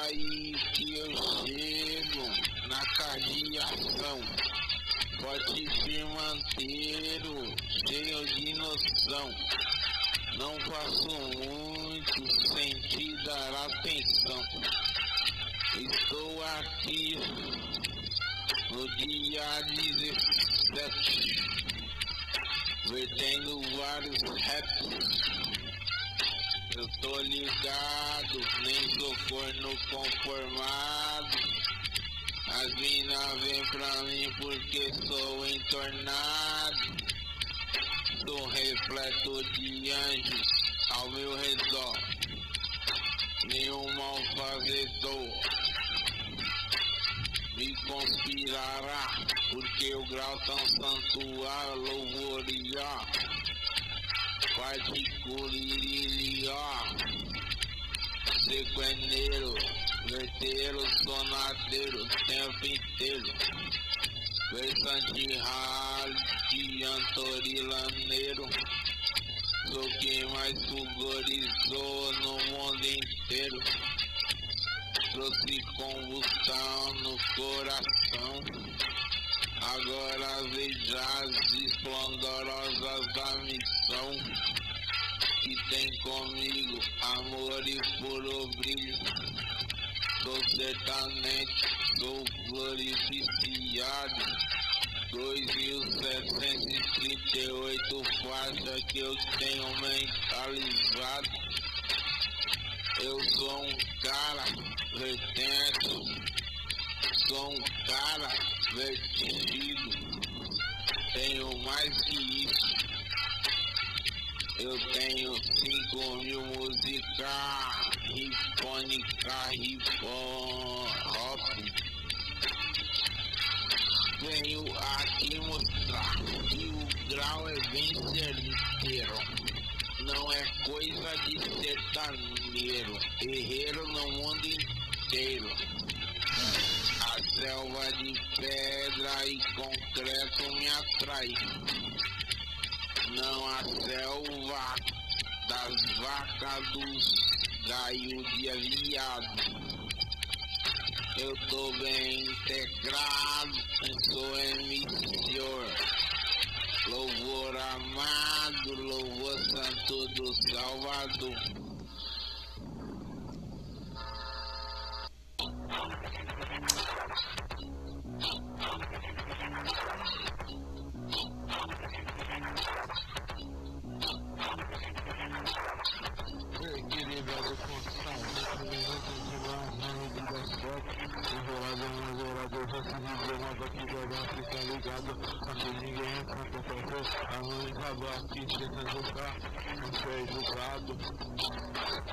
Aí que eu chego na cardiação, forte firmanteiro, cheio de noção. Não faço muito sem te dar atenção. Estou aqui no dia 17, vertendo vários raps. Eu tô ligado, nem sou corno conformado. As mina vêm pra mim porque sou entornado. Sou refleto de anjos ao meu redor. Nenhum malfazedor me conspirará, porque o grau tão santuário louvoria, particularia, sequeneiro, verteiro, sonadeiro, tempo inteiro, versante radiantorilaneiro, sou quem mais fulgorizou no mundo inteiro. Trouxe combustão no coração. Agora veja as esplendorosas da missão que tem comigo, amor e puro brilho. Sou sertanejo, sou glorificado. 2.738 faixas que eu tenho mentalizado. Eu sou um cara vertente, sou um cara vertido, tenho mais que isso. Eu tenho cinco mil músicas, rifônica, rifon, hop. Venho aqui mostrar que o grau é bem certeiro. Não é coisa de sertaneiro, guerreiro no mundo inteiro. Selva de pedra e concreto me atrai. Não a selva das vacas dos gaios de aliado. Eu tô bem integrado, sou emissor. Louvor amado, louvor santo do Salvador.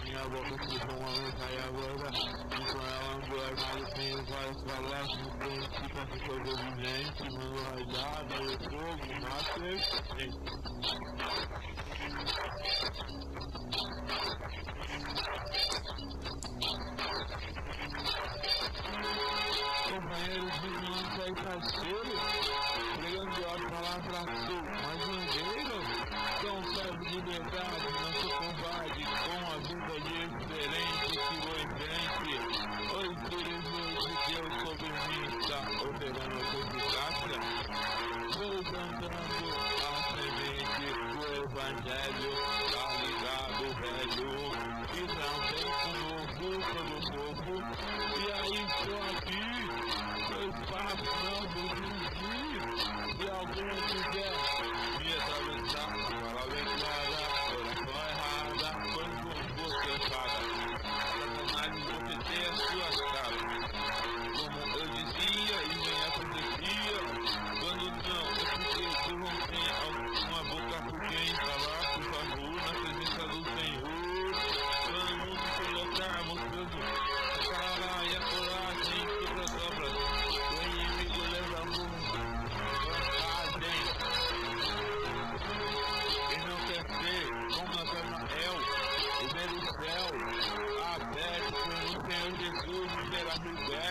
Minha boca se for uma mensaia agora E com ela ando armado, tenho várias palavras No dente pra ser sobrevivente. Mano rajada, eu fogo, master velho E também com o do povo E aí estou aqui Eu faço não desistir Se alguém quiser me atravessar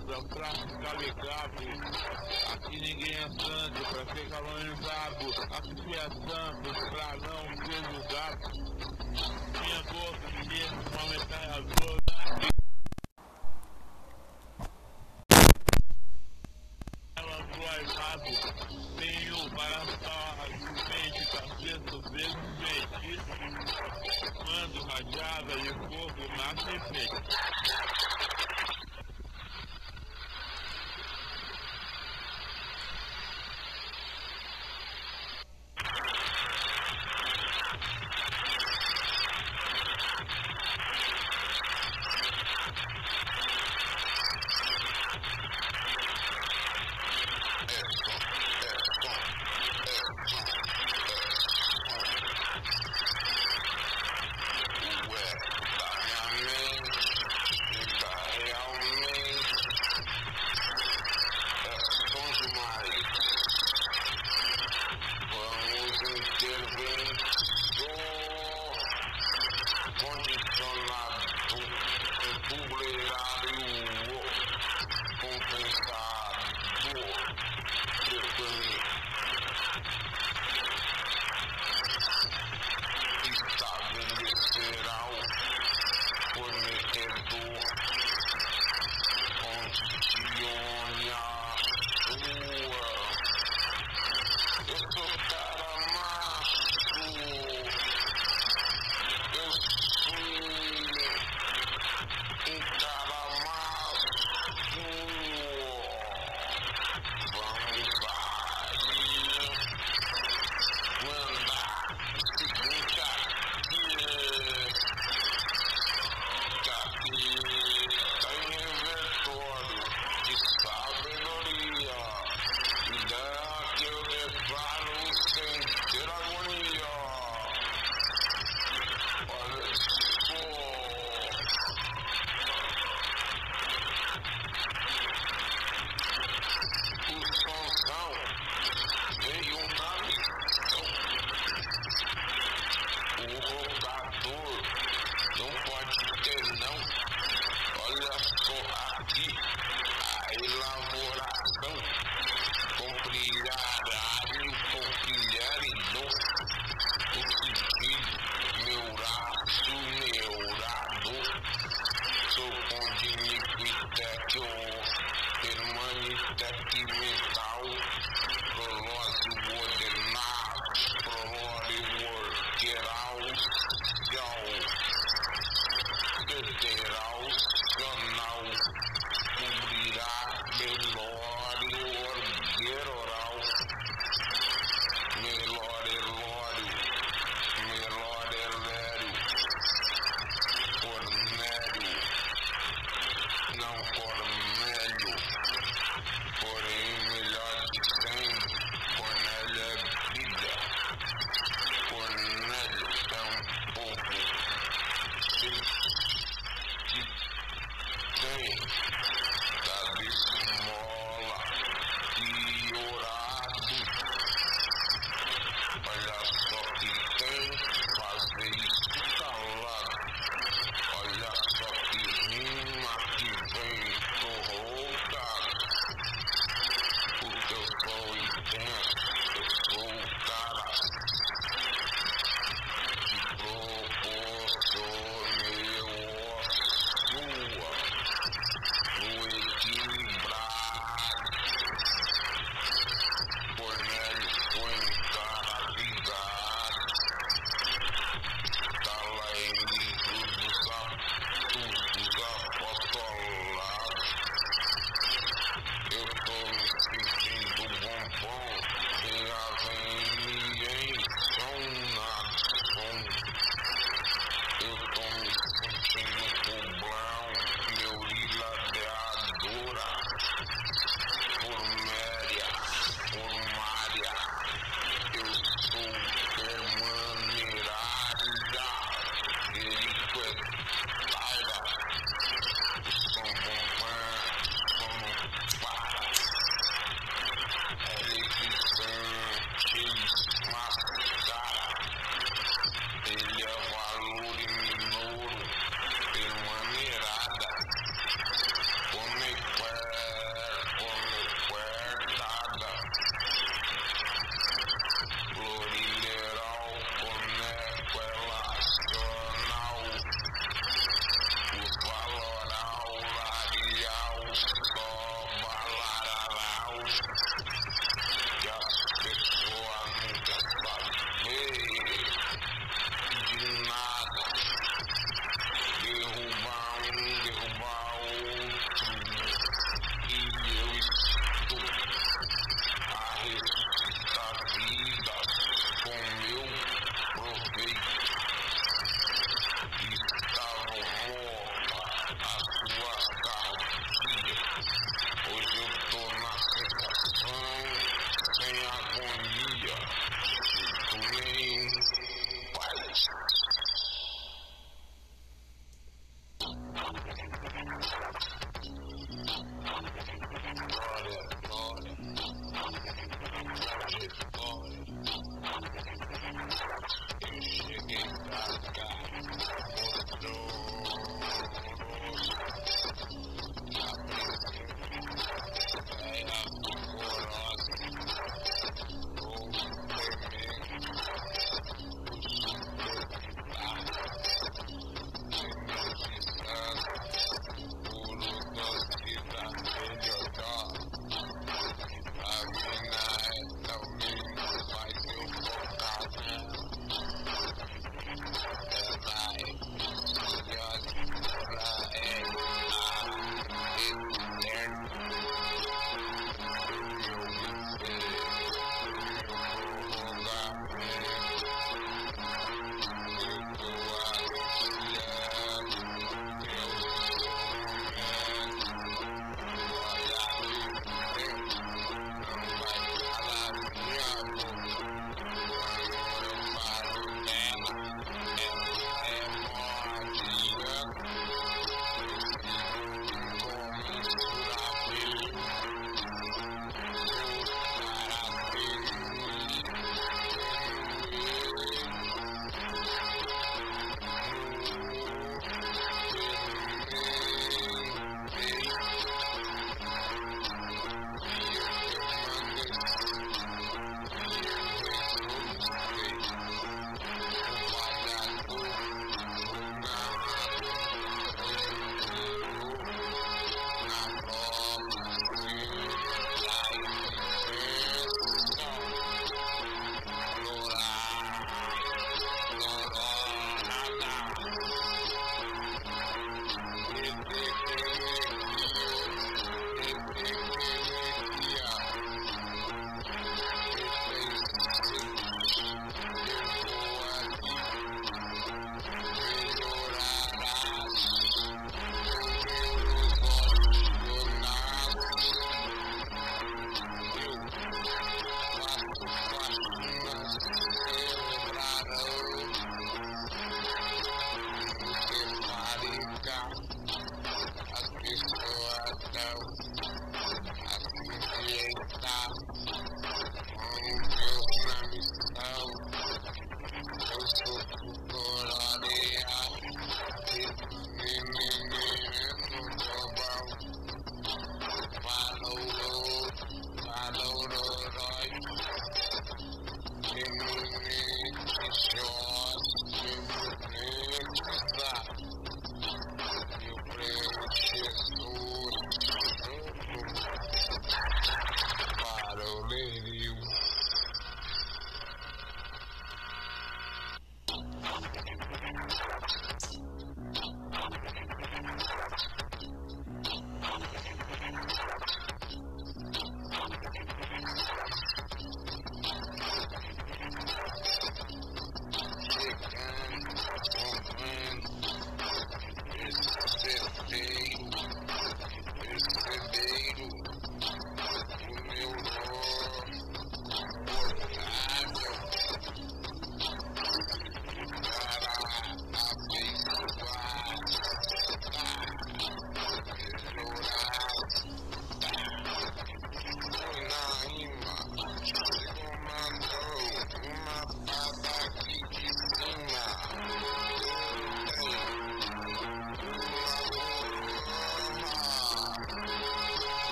vida, o tráfico ligado. Aqui ninguém é santo pra ser galonizado Aqui é santo pra não ser julgado. Minha boca, minha é metralhadora. Ela foi errado. Tenho para falar, tá suspeito, capeta, beijo, feitiço. Mando rajada e fogo, mata e feito.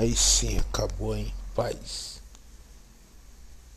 Aí sim, acabou em paz.